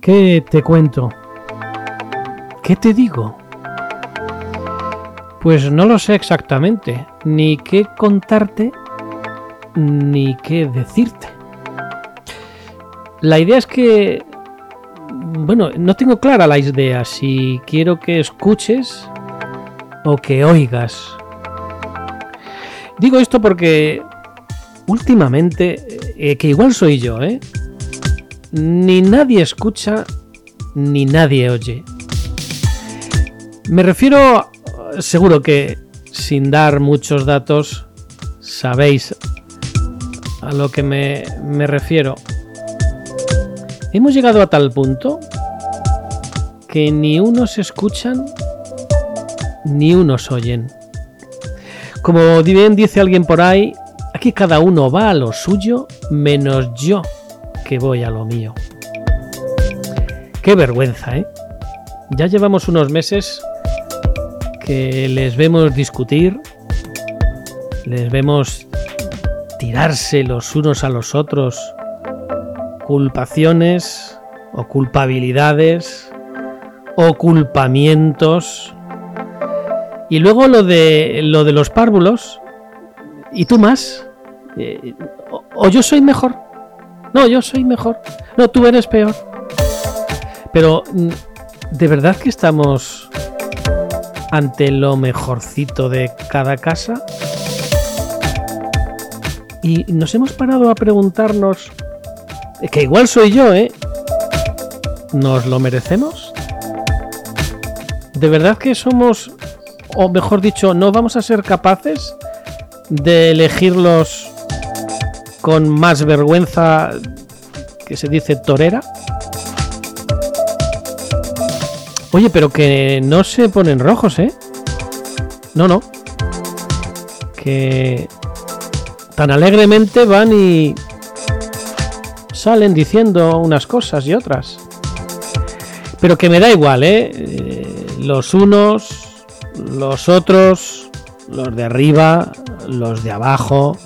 ¿Qué te cuento? ¿Qué te digo? Pues no lo sé exactamente, ni qué contarte, ni qué decirte. La idea es que, bueno, no tengo clara la idea si quiero que escuches o que oigas. Digo esto porque últimamente, eh, que igual soy yo, ¿eh? Ni nadie escucha, ni nadie oye. Me refiero, seguro que sin dar muchos datos, sabéis a lo que me, me refiero. Hemos llegado a tal punto que ni unos escuchan ni unos oyen. Como bien dice alguien por ahí, aquí cada uno va a lo suyo menos yo que voy a lo mío. Qué vergüenza, ¿eh? Ya llevamos unos meses que les vemos discutir, les vemos tirarse los unos a los otros culpaciones o culpabilidades o culpamientos. Y luego lo de lo de los párvulos. ¿Y tú más? Eh, o yo soy mejor. No, yo soy mejor. No, tú eres peor. Pero, mm, ¿de verdad que estamos ante lo mejorcito de cada casa? Y nos hemos parado a preguntarnos, que igual soy yo, ¿eh? ¿Nos lo merecemos? ¿De verdad que somos, o mejor dicho, no vamos a ser capaces de elegirlos con más vergüenza que se dice torera. Oye, pero que no se ponen rojos, ¿eh? No, no. Que tan alegremente van y salen diciendo unas cosas y otras. Pero que me da igual, ¿eh? eh los unos, los otros, los de arriba, los de abajo,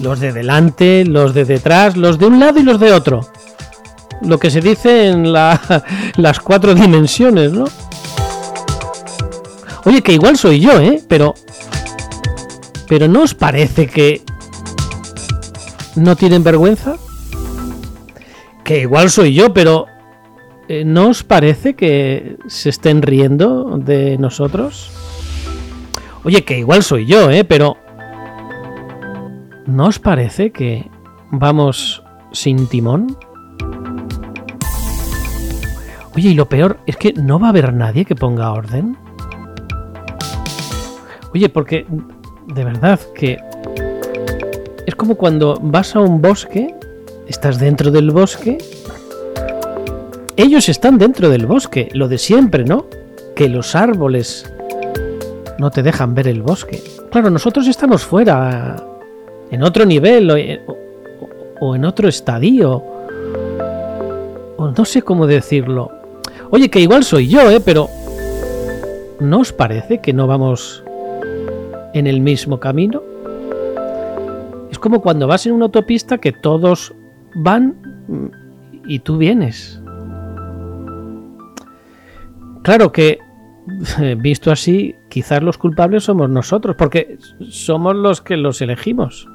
los de delante, los de detrás, los de un lado y los de otro. Lo que se dice en las cuatro dimensiones, ¿no? Oye, que igual soy yo, ¿eh? Pero... Pero ¿no os parece que... ¿No tienen vergüenza? Que igual soy yo, pero... Eh, ¿No os parece que se estén riendo de nosotros? Oye, que igual soy yo, ¿eh? Pero... ¿No os parece que vamos sin timón? Oye, y lo peor es que no va a haber nadie que ponga orden. Oye, porque de verdad que es como cuando vas a un bosque, estás dentro del bosque, ellos están dentro del bosque, lo de siempre, ¿no? Que los árboles no te dejan ver el bosque. Claro, nosotros estamos fuera, en otro nivel o, en otro estadio. O no sé cómo decirlo. Oye, que igual soy yo, ¿eh? Pero... ¿No os parece que no vamos en el mismo camino? Es como cuando vas en una autopista que todos van y tú vienes. Claro que, visto así, quizás los culpables somos nosotros, porque somos los que los elegimos.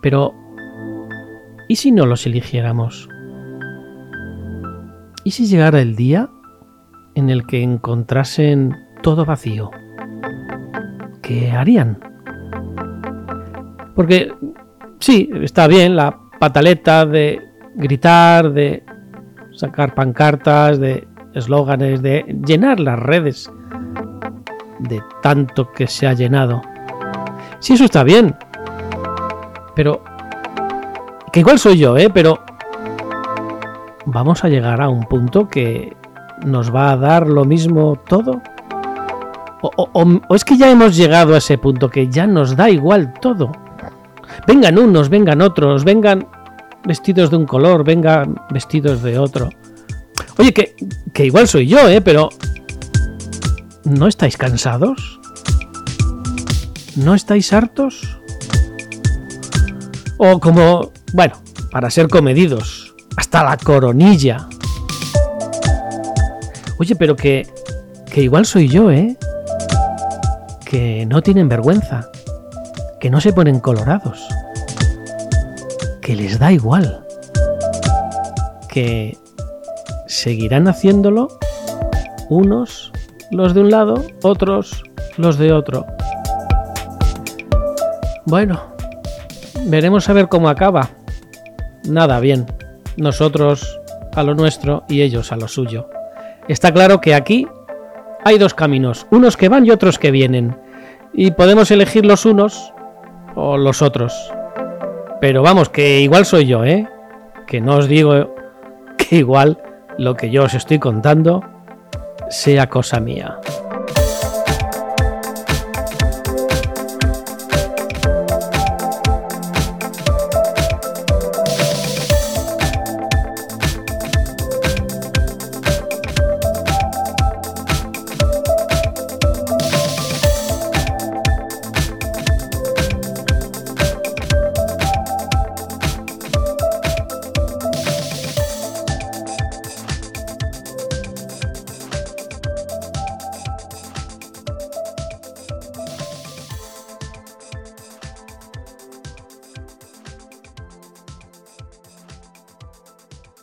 Pero, ¿y si no los eligiéramos? ¿Y si llegara el día en el que encontrasen todo vacío? ¿Qué harían? Porque sí, está bien la pataleta de gritar, de sacar pancartas, de eslóganes, de llenar las redes de tanto que se ha llenado. Sí, eso está bien, pero... Que igual soy yo, ¿eh? Pero... ¿Vamos a llegar a un punto que nos va a dar lo mismo todo? O, es que ya hemos llegado a ese punto que ya nos da igual todo. Vengan unos, vengan otros, vengan vestidos de un color, vengan vestidos de otro. Oye, que, que igual soy yo, ¿eh? Pero... ¿No estáis cansados? ¿No estáis hartos? O como, bueno, para ser comedidos, hasta la coronilla. Oye, pero que, que igual soy yo, ¿eh? Que no tienen vergüenza, que no se ponen colorados, que les da igual, que seguirán haciéndolo unos los de un lado, otros los de otro. Bueno, veremos a ver cómo acaba. Nada, bien. Nosotros a lo nuestro y ellos a lo suyo. Está claro que aquí hay dos caminos, unos que van y otros que vienen. Y podemos elegir los unos o los otros. Pero vamos, que igual soy yo, ¿eh? Que no os digo que igual lo que yo os estoy contando sea cosa mía.